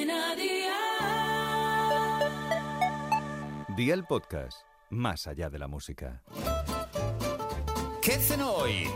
Cadena Dial. Día el podcast, más allá de la música. ¿Qué cenó hoy?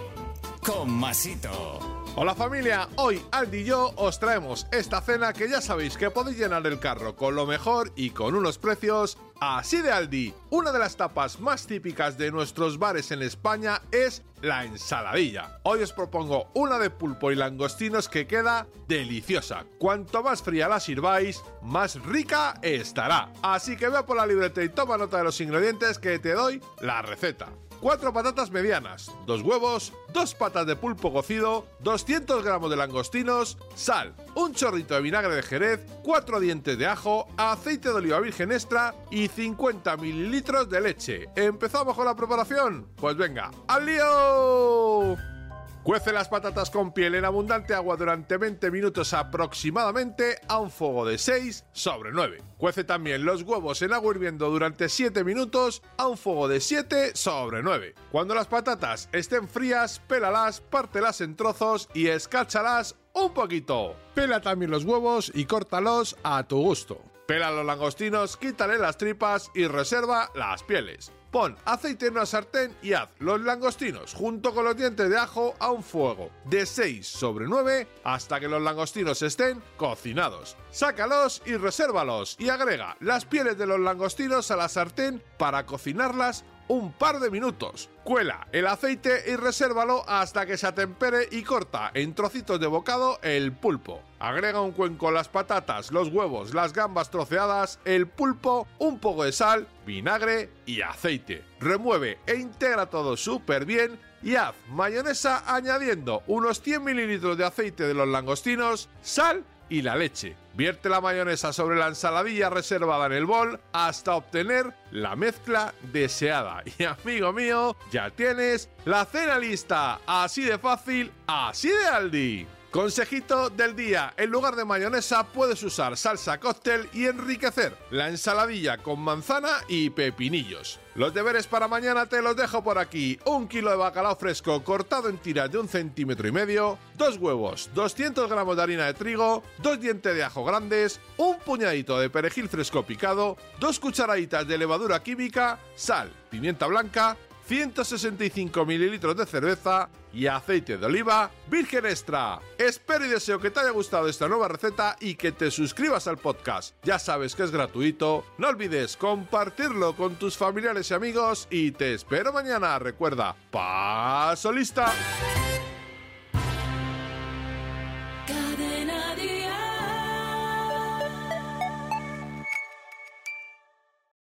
Con Masito. Hola familia, hoy Aldi y yo os traemos esta cena que ya sabéis que podéis llenar el carro con lo mejor y con unos precios así de Aldi. Una de las tapas más típicas de nuestros bares en España es la ensaladilla. Hoy os propongo una de pulpo y langostinos que queda deliciosa. Cuanto más fría la sirváis, más rica estará. Así que ve por la libreta y toma nota de los ingredientes que te doy la receta. 4 patatas medianas, 2 huevos, 2 patas de pulpo cocido, 200 gramos de langostinos, sal, un chorrito de vinagre de jerez, 4 dientes de ajo, aceite de oliva virgen extra y 50 mililitros de leche. ¿Empezamos con la preparación? Pues venga, ¡al lío! Cuece las patatas con piel en abundante agua durante 20 minutos aproximadamente a un fuego de 6 sobre 9. Cuece también los huevos en agua hirviendo durante 7 minutos a un fuego de 7 sobre 9. Cuando las patatas estén frías, pélalas, pártelas en trozos y escáchalas un poquito. Pela también los huevos y córtalos a tu gusto. Pela los langostinos, quítale las tripas y reserva las pieles. Pon aceite en una sartén y haz los langostinos junto con los dientes de ajo a un fuego de 6 sobre 9 hasta que los langostinos estén cocinados. Sácalos y resérvalos y agrega las pieles de los langostinos a la sartén para cocinarlas un par de minutos. Cuela el aceite y resérvalo hasta que se atempere y corta en trocitos de bocado el pulpo. Agrega un cuenco las patatas, los huevos, las gambas troceadas, el pulpo, un poco de sal, vinagre y aceite. Remueve e integra todo súper bien y haz mayonesa añadiendo unos 100 mililitros de aceite de los langostinos, sal y la leche. Vierte la mayonesa sobre la ensaladilla reservada en el bol hasta obtener la mezcla deseada. Y amigo mío, ya tienes la cena lista. Así de fácil, así de Aldi. Consejito del día, en lugar de mayonesa puedes usar salsa cóctel y enriquecer la ensaladilla con manzana y pepinillos. Los deberes para mañana te los dejo por aquí. Un kilo de bacalao fresco cortado en tiras de un centímetro y medio, dos huevos, 200 gramos de harina de trigo, dos dientes de ajo grandes, un puñadito de perejil fresco picado, dos cucharaditas de levadura química, sal, pimienta blanca, 165 mililitros de cerveza y aceite de oliva virgen extra. Espero y deseo que te haya gustado esta nueva receta y que te suscribas al podcast. Ya sabes que es gratuito. No olvides compartirlo con tus familiares y amigos y te espero mañana. Recuerda, paso lista.